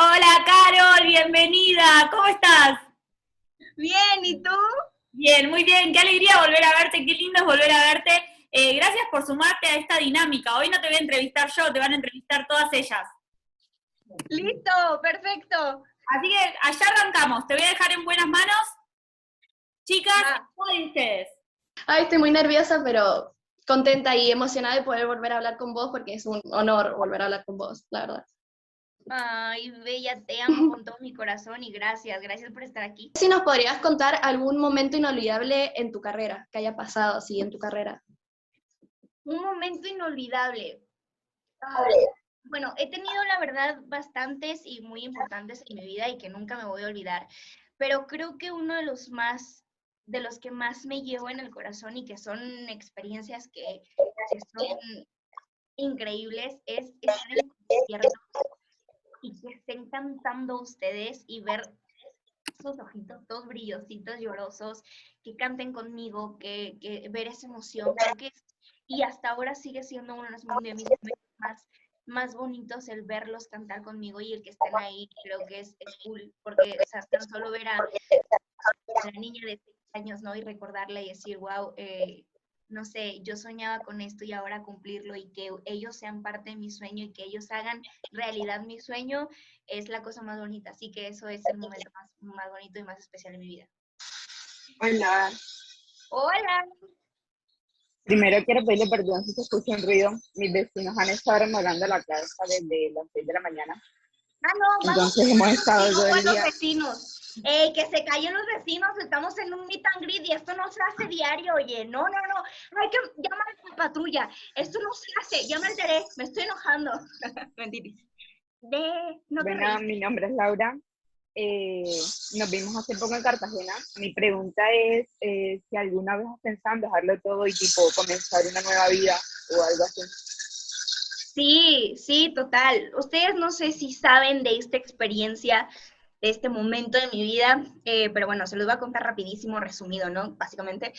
Hola, Carol, bienvenida. ¿Cómo estás? Bien, ¿y tú? Bien, muy bien. Qué alegría volver a verte, qué lindo es volver a verte. Eh, gracias por sumarte a esta dinámica. Hoy no te voy a entrevistar yo, te van a entrevistar todas ellas. Listo, perfecto. Así que allá arrancamos. Te voy a dejar en buenas manos. Chicas, Ah. ¿cómo de ustedes? Ay, estoy muy nerviosa, pero contenta y emocionada de poder volver a hablar con vos porque es un honor volver a hablar con vos, la verdad. Ay, Bella, te amo con todo mi corazón y gracias, gracias por estar aquí. Si nos podrías contar algún momento inolvidable en tu carrera, que haya pasado así en tu carrera. Un momento inolvidable. Ay, Bueno, he tenido la verdad bastantes y muy importantes en mi vida y que nunca me voy a olvidar, pero creo que uno de los más, de los que más me llevo en el corazón y que son experiencias que, que son increíbles es estar en conciertos y que estén cantando ustedes y ver sus ojitos todos brillositos, llorosos, que canten conmigo, que, que ver esa emoción, creo que y hasta ahora sigue siendo uno de mis momentos más, más bonitos el verlos cantar conmigo y el que estén ahí, creo que es, es cool, porque o sea, tan solo ver a, la niña de seis años, ¿no? Y recordarla y decir, wow, no sé, yo soñaba con esto y ahora cumplirlo y que ellos sean parte de mi sueño y que ellos hagan realidad mi sueño, es la cosa más bonita. Así que eso es el momento más, más bonito y más especial de mi vida. Hola. Hola. Primero quiero pedirle perdón si se escucha un ruido. Mis vecinos han estado remolando la casa desde las 6 de la mañana. Ah, no, vamos. Entonces hemos estado todo el día. vecinos. Ey, que se callen los vecinos, estamos en un meet and greet y esto no se hace diario, oye, no, no, no, hay que llamar a la patrulla, esto no se hace, ya me enteré, me estoy enojando. Mentira. De, no te Bueno, reíste. mi nombre es Laura. Eh, nos vimos hace poco en Cartagena. Mi pregunta es eh, si alguna vez has pensado en dejarlo todo y tipo comenzar una nueva vida o algo así. Sí, sí, total. Ustedes no sé si saben de esta experiencia, de este momento de mi vida, eh, pero bueno, se los voy a contar rapidísimo, resumido, ¿no? Básicamente.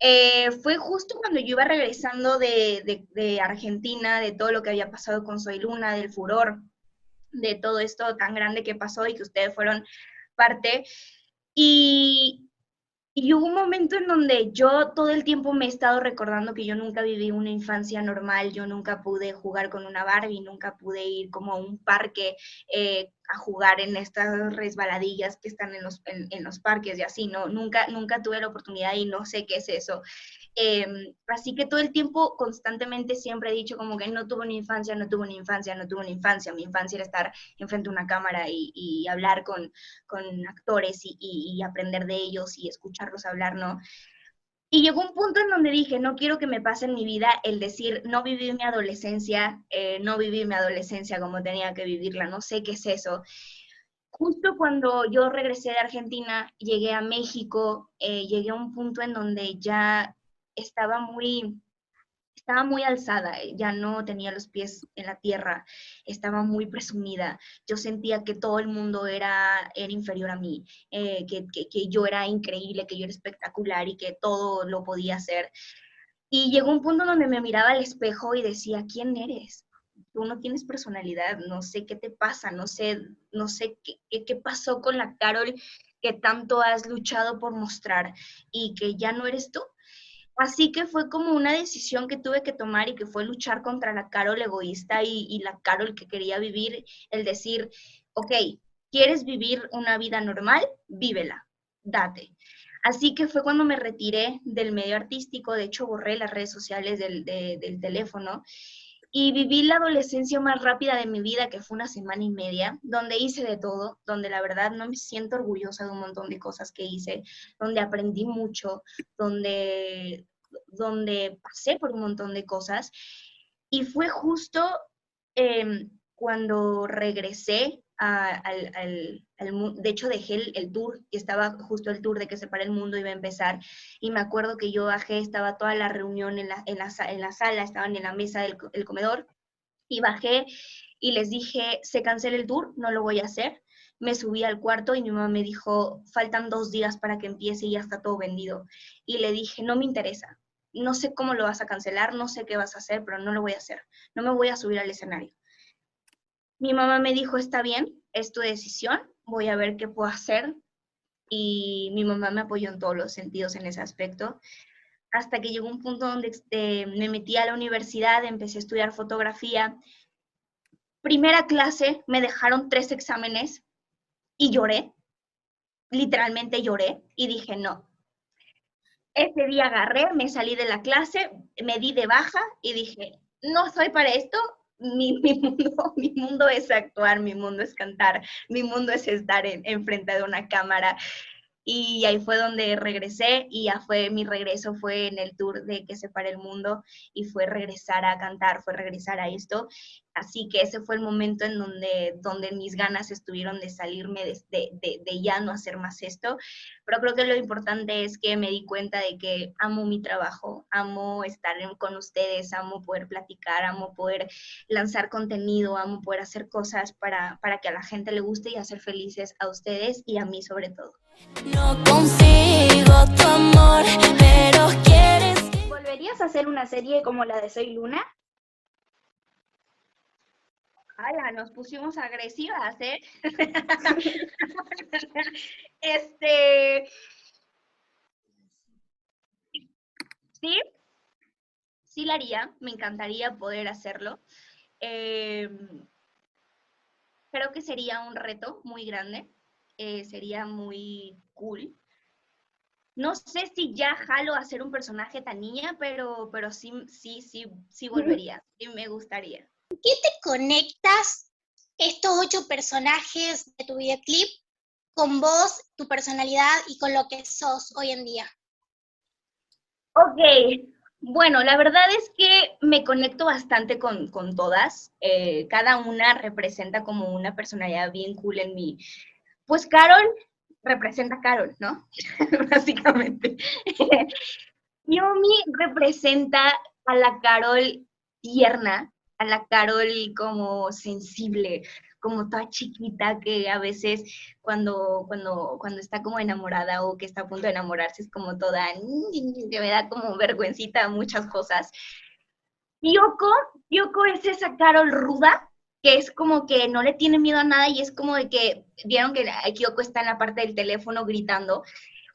Eh, fue justo cuando yo iba regresando de, de- de Argentina, de todo lo que había pasado con Soy Luna, del furor, de todo esto tan grande que pasó y que ustedes fueron parte. Y, y hubo un momento en donde yo todo el tiempo me he estado recordando que yo nunca viví una infancia normal, yo nunca pude jugar con una Barbie, nunca pude ir como a un parque eh, a jugar en estas resbaladillas que están en los, en, en los parques y así, ¿no? Nunca, nunca tuve la oportunidad y no sé qué es eso. Em, así que todo el tiempo, constantemente, siempre he dicho como que no tuve una infancia, no tuve una infancia, no tuve una infancia. Mi infancia era estar enfrente de una cámara y, y hablar con, con actores y, y- y aprender de ellos y escucharlos hablar, ¿no? Y llegó un punto en donde dije, no quiero que me pase en mi vida el decir, no viví mi adolescencia, eh, no viví mi adolescencia como tenía que vivirla, no sé qué es eso. Justo cuando yo regresé de Argentina, llegué a México, eh, llegué a un punto en donde ya estaba muy, estaba muy alzada, eh, ya no tenía los pies en la tierra, estaba muy presumida. Yo sentía que todo el mundo era, era inferior a mí, eh, que, que- yo era increíble, que yo era espectacular y que todo lo podía hacer. Y llegó un punto donde me miraba al espejo y decía, ¿quién eres? Tú no tienes personalidad, no sé qué te pasa, no sé, no sé qué, qué pasó con la Carol que tanto has luchado por mostrar y que ya no eres tú. Así que fue como una decisión que tuve que tomar y que fue luchar contra la Carol egoísta y, la Carol que quería vivir, el decir, ok, ¿quieres vivir una vida normal? Vívela, date. Así que fue cuando me retiré del medio artístico, de hecho borré las redes sociales del, de- del teléfono y viví la adolescencia más rápida de mi vida, que fue una semana y media, donde hice de todo, donde la verdad no me siento orgullosa de un montón de cosas que hice, donde aprendí mucho, donde, donde pasé por un montón de cosas. Y fue justo em, cuando regresé al, al- de hecho dejé el, tour, y estaba justo el tour de que se para el mundo iba a empezar, y me acuerdo que yo bajé, estaba toda la reunión en la, en la, en la sala, estaban en la mesa del co- el comedor, y bajé y les dije, se cancela el tour, no lo voy a hacer. Me subí al cuarto y mi mamá me dijo, faltan dos días para que empiece y ya está todo vendido. Y le dije, no me interesa, no sé cómo lo vas a cancelar, no sé qué vas a hacer, pero no lo voy a hacer, no me voy a subir al escenario. Mi mamá me dijo, está bien, es tu decisión, voy a ver qué puedo hacer. Y mi mamá me apoyó en todos los sentidos en ese aspecto. Hasta que llegó un punto donde este, me metí a la universidad, empecé a estudiar fotografía. Primera clase, me dejaron tres exámenes y lloré. Literalmente lloré y dije, no, ese día agarré, me salí de la clase, me di de baja y dije, no soy para esto, mi, mundo, mi mundo es actuar, mi mundo es cantar, mi mundo es estar en, frente de una cámara. Y ahí fue donde regresé y ya fue, mi regreso fue en el tour de Que se para el mundo y fue regresar a cantar, fue regresar a esto. Así que ese fue el momento en donde, donde mis ganas estuvieron de salirme de, de, ya no hacer más esto. Pero creo que lo importante es que me di cuenta de que amo mi trabajo, amo estar con ustedes, amo poder platicar, amo poder lanzar contenido, amo poder hacer cosas para, para que a la gente le guste y hacer felices a ustedes y a mí sobre todo. No consigo tu amor, pero quieres ¿Volverías a hacer una serie como la de Soy Luna? ¡Hala! Nos pusimos agresivas, ¿eh? este. Sí, sí la haría, me encantaría poder hacerlo. Em, creo que sería un reto muy grande. Eh, sería muy cool. No sé si ya jalo a ser un personaje tan niña, pero, pero sí, sí, sí, sí volvería. Y me gustaría. ¿Qué te conectas estos ocho personajes de tu videoclip con vos, tu personalidad y con lo que sos hoy en día? Ok, bueno, la verdad es que me conecto bastante con, todas. Eh, cada una representa como una personalidad bien cool en mí. Pues Carol representa a Carol, ¿no? Básicamente. Yomi representa a la Carol tierna, a la Carol como sensible, como toda chiquita que a veces cuando, cuando, cuando está como enamorada o que está a punto de enamorarse es como toda, que me da como vergüencita muchas cosas. Yoko, Yoko es esa Carol ruda, que es como que no le tiene miedo a nada y es como de que, vieron que Kyoko está en la parte del teléfono gritando,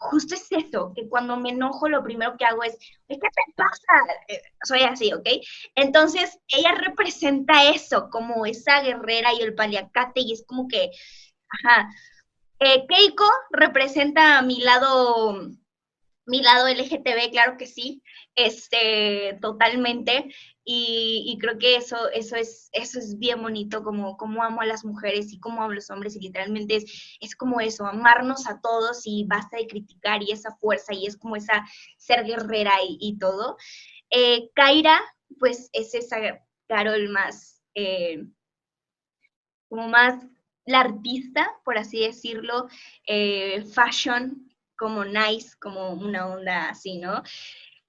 justo es eso, que cuando me enojo lo primero que hago es, ¿qué te pasa? Eh, soy así, ¿ok? Entonces, ella representa eso, como esa guerrera y el paliacate, y es como que, ajá. Eh, Keiko representa mi lado, mi lado LGTB, claro que sí, este, totalmente. Y, creo que eso, eso, es, eso es bien bonito, como, como amo a las mujeres y como amo a los hombres, y literalmente es, es como eso, amarnos a todos y basta de criticar y esa fuerza y es como esa ser guerrera y, todo. Eh, Kaira, pues es esa Carol más, eh, como más la artista, por así decirlo, eh, fashion, como nice, como una onda así, ¿no?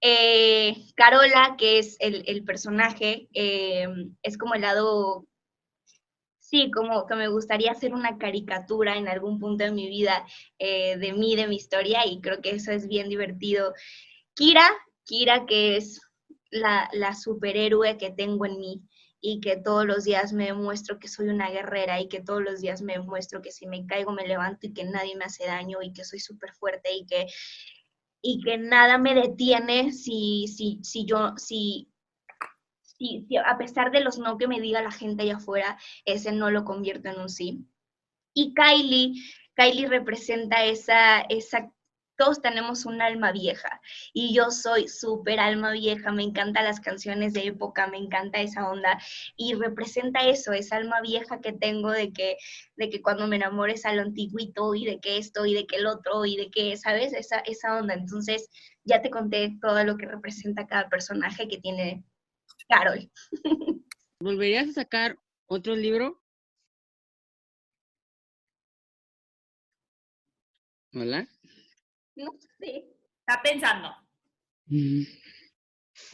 Eh, Carola, que es el, personaje, eh, es como el lado, sí, como que me gustaría hacer una caricatura en algún punto de mi vida eh, de mí, de mi historia, y creo que eso es bien divertido. Kira, Kira, que es la, la superhéroe que tengo en mí y que todos los días me demuestro que soy una guerrera y que todos los días me demuestro que si me caigo me levanto y que nadie me hace daño y que soy súper fuerte y que y que nada me detiene si, si, si yo, si, si, a pesar de los no que me diga la gente allá afuera, ese no lo convierto en un sí. Y Kylie, Kylie representa esa, esa todos tenemos un alma vieja y yo soy súper alma vieja, me encantan las canciones de época, me encanta esa onda y representa eso, esa alma vieja que tengo de que, de que cuando me enamores a lo antiguito y de que esto y de que el otro y de que, ¿sabes? Esa, esa onda. Entonces ya te conté todo lo que representa cada personaje que tiene Carol. ¿Volverías a sacar otro libro? ¿Hola? No sé. Está pensando. Mm.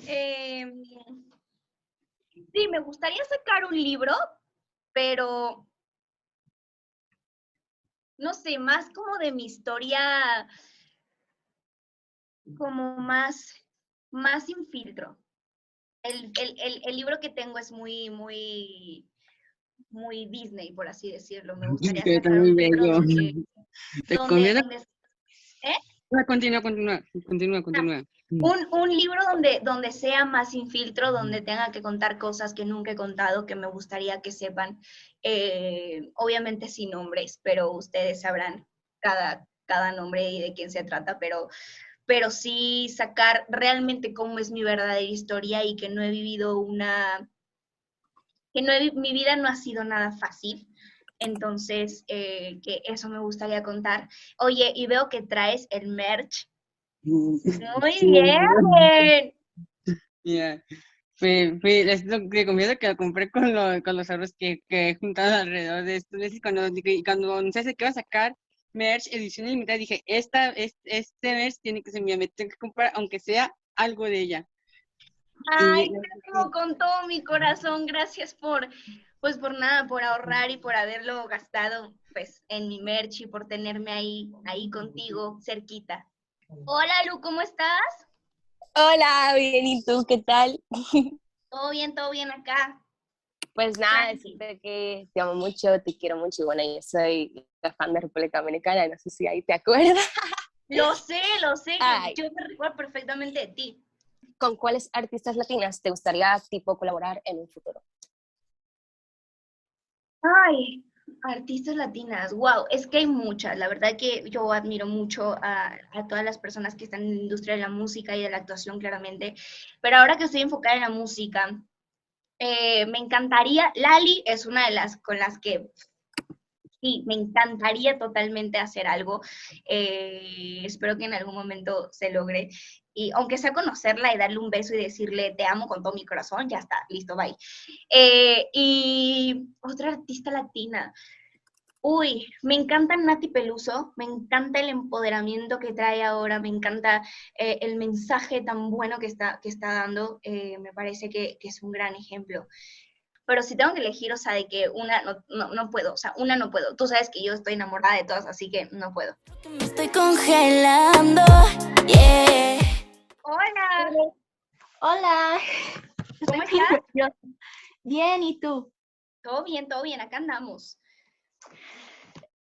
Em, sí, me gustaría sacar un libro, pero no sé, más como de mi historia, como más, más sin filtro. El, el, el, libro que tengo es muy, muy, muy Disney, por así decirlo. Me gustaría sacar muy un libro donde, Te donde- donde- Ah, Continúa, continúa, continúa, continúa. un, un libro donde, donde sea más sin filtro, donde tenga que contar cosas que nunca he contado, que me gustaría que sepan, eh, obviamente sin nombres, pero ustedes sabrán cada, cada nombre y de quién se trata, pero, pero sí sacar realmente cómo es mi verdadera historia y que no he vivido una, que no he mi vida no ha sido nada fácil. Entonces, eh, que eso me gustaría contar. Oye, y veo que traes el merch. Muy Sí. bien. Ya. Fue, fue, les lo- te confieso que lo compré con, lo- con los ahorros que, que he juntado alrededor de esto. Es que cuando, y cuando anunciaste que iba a sacar merch edición limitada, dije, esta, es- este merch tiene que ser mío, me tengo que comprar, aunque sea algo de ella. Ay, Y- te amo con todo mi corazón. Gracias por, pues por nada, por ahorrar y por haberlo gastado, pues, en mi merch y por tenerme ahí, ahí contigo, cerquita. Hola, Lu, ¿cómo estás? Hola, bien, ¿y tú qué tal? Todo bien, todo bien acá. Pues nada, decirte que te amo mucho, te quiero mucho y bueno, yo soy la fan de República Dominicana, no sé si ahí te acuerdas. Lo sé, lo sé. Ay. Yo me recuerdo perfectamente de ti. ¿Con cuáles artistas latinas te gustaría tipo colaborar en un futuro? Ay, artistas latinas, wow, es que hay muchas, la verdad que yo admiro mucho a, todas las personas que están en la industria de la música y de la actuación claramente, pero ahora que estoy enfocada en la música, eh, me encantaría, Lali es una de las con las que sí, me encantaría totalmente hacer algo, eh, espero que en algún momento se logre, y aunque sea conocerla y darle un beso y decirle te amo con todo mi corazón, ya está, listo, bye. Eh, y otra artista latina. Uy, me encanta Nati Peluso, me encanta el empoderamiento que trae ahora, me encanta eh, el mensaje tan bueno que está, que está dando, eh, me parece que, es un gran ejemplo. Pero si tengo que elegir, o sea, de que una no, no, no puedo, o sea, una no puedo. Tú sabes que yo estoy enamorada de todas, así que no puedo. Me estoy congelando, yeah. Hola, Hola. ¿cómo Estoy estás? nerviosa. Bien, ¿y tú? Todo bien, todo bien, acá andamos.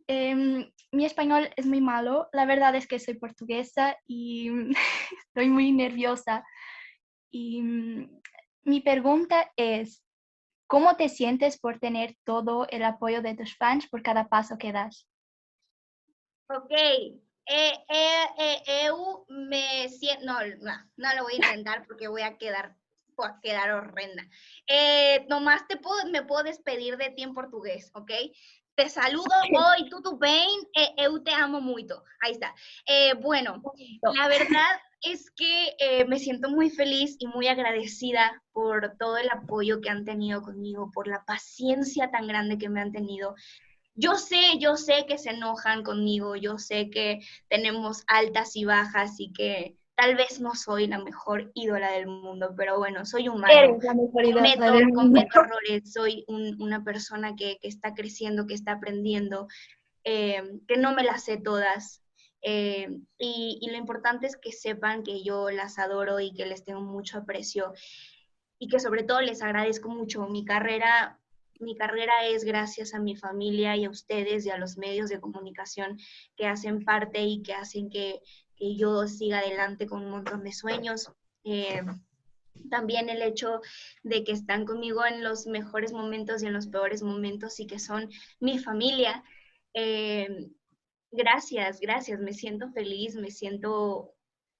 Em, mi español es muy malo. La verdad es que soy portuguesa y estoy muy nerviosa. Y mm, mi pregunta es, ¿cómo te sientes por tener todo el apoyo de tus fans por cada paso que das? Ok, eh, eh, eh, eu me siento, no, no, no lo voy a intentar porque voy a quedar, voy a quedar horrenda. Eh, nomás te puedo, me puedo despedir de ti en portugués, ¿ok? Te saludo, oi, tudo bem? Eh, eu te amo muito. Ahí está. Eh, bueno, la verdad es que eh, me siento muy feliz y muy agradecida por todo el apoyo que han tenido conmigo, por la paciencia tan grande que me han tenido. Yo sé, yo sé que se enojan conmigo, yo sé que tenemos altas y bajas y que tal vez no soy la mejor ídola del mundo, pero bueno, soy humano cometo, errores, soy un- una persona que, que está creciendo, que está aprendiendo, eh, que no me las sé todas. eh, y, y lo importante es que sepan que yo las adoro y que les tengo mucho aprecio y que sobre todo les agradezco mucho. Mi carrera, mi carrera es gracias a mi familia y a ustedes y a los medios de comunicación que hacen parte y que hacen que, que yo siga adelante con un montón de sueños. Eh, también el hecho de que están conmigo en los mejores momentos y en los peores momentos y que son mi familia. Eh, gracias, gracias, me siento feliz, me siento,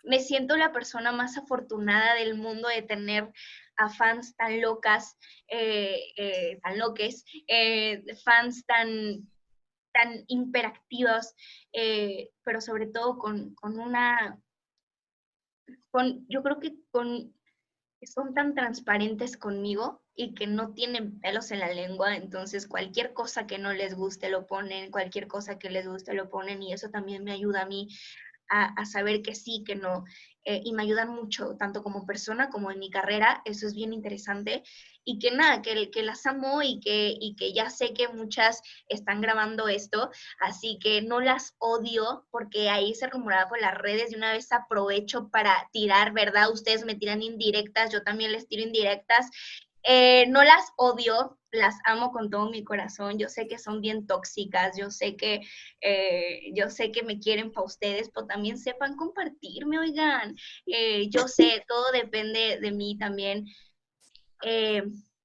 me siento la persona más afortunada del mundo de tener a fans tan locas, eh, eh, tan loques, eh, fans tan, tan pero sobre todo con, con una, con, yo creo que con son tan transparentes conmigo y que no tienen pelos en la lengua, entonces cualquier cosa que no les guste lo ponen, cualquier cosa que les guste lo ponen y eso también me ayuda a mí a, saber que sí, que no, eh, y me ayudan mucho, tanto como persona como en mi carrera, eso es bien interesante y que nada, que, que las amo y que, y que ya sé que muchas están grabando esto, así que no las odio porque ahí se rumoraba por las redes y una vez aprovecho para tirar, ¿verdad? Ustedes me tiran indirectas, yo también les tiro indirectas. Eh, no las odio, las amo con todo mi corazón. Yo sé que son bien tóxicas, yo sé que, eh, yo sé que me quieren para ustedes, pero también sepan compartirme, oigan. Eh, yo sé, todo depende de mí también.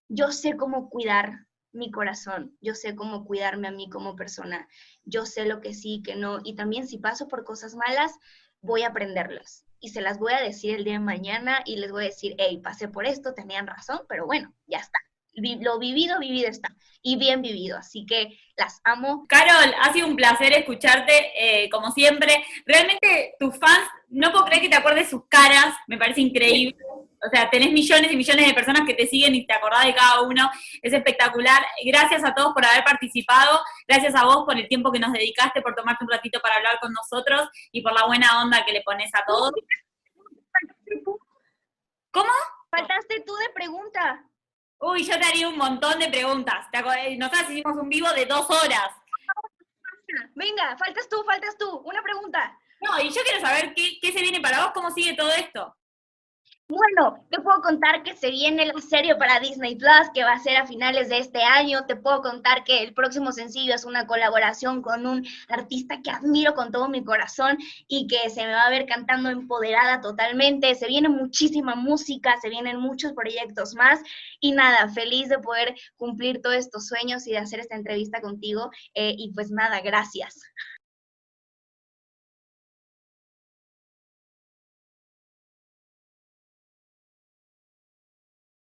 yo sé cómo cuidar mi corazón, yo sé cómo cuidarme a mí como persona, yo sé lo que sí, que no, y también si paso por cosas malas, voy a aprenderlas y se las voy a decir el día de mañana y les voy a decir, hey, pasé por esto, tenían razón, pero bueno, ya está. Lo vivido, vivido está. Y bien vivido. Así que las amo. Carol, ha sido un placer escucharte, eh, como siempre. Realmente tus fans, no puedo creer que te acuerdes sus caras, me parece increíble. O sea, tenés millones y millones de personas que te siguen y te acordás de cada uno. Es espectacular. Gracias a todos por haber participado. Gracias a vos por el tiempo que nos dedicaste, por tomarte un ratito para hablar con nosotros y por la buena onda que le pones a todos. ¿Cómo? Faltaste tú de pregunta. Uy, yo te haría un montón de preguntas. Nosotros hicimos un vivo de dos horas. Venga, faltas tú, faltas tú. Una pregunta. No, y yo quiero saber qué, qué se viene para vos, cómo sigue todo esto. Bueno, te puedo contar que se viene la serie para Disney Plus, que va a ser a finales de este año. Te puedo contar que el próximo sencillo es una colaboración con un artista que admiro con todo mi corazón y que se me va a ver cantando empoderada totalmente. Se viene muchísima música, se vienen muchos proyectos más. Y nada, feliz de poder cumplir todos estos sueños y de hacer esta entrevista contigo. Eh, y pues nada, gracias.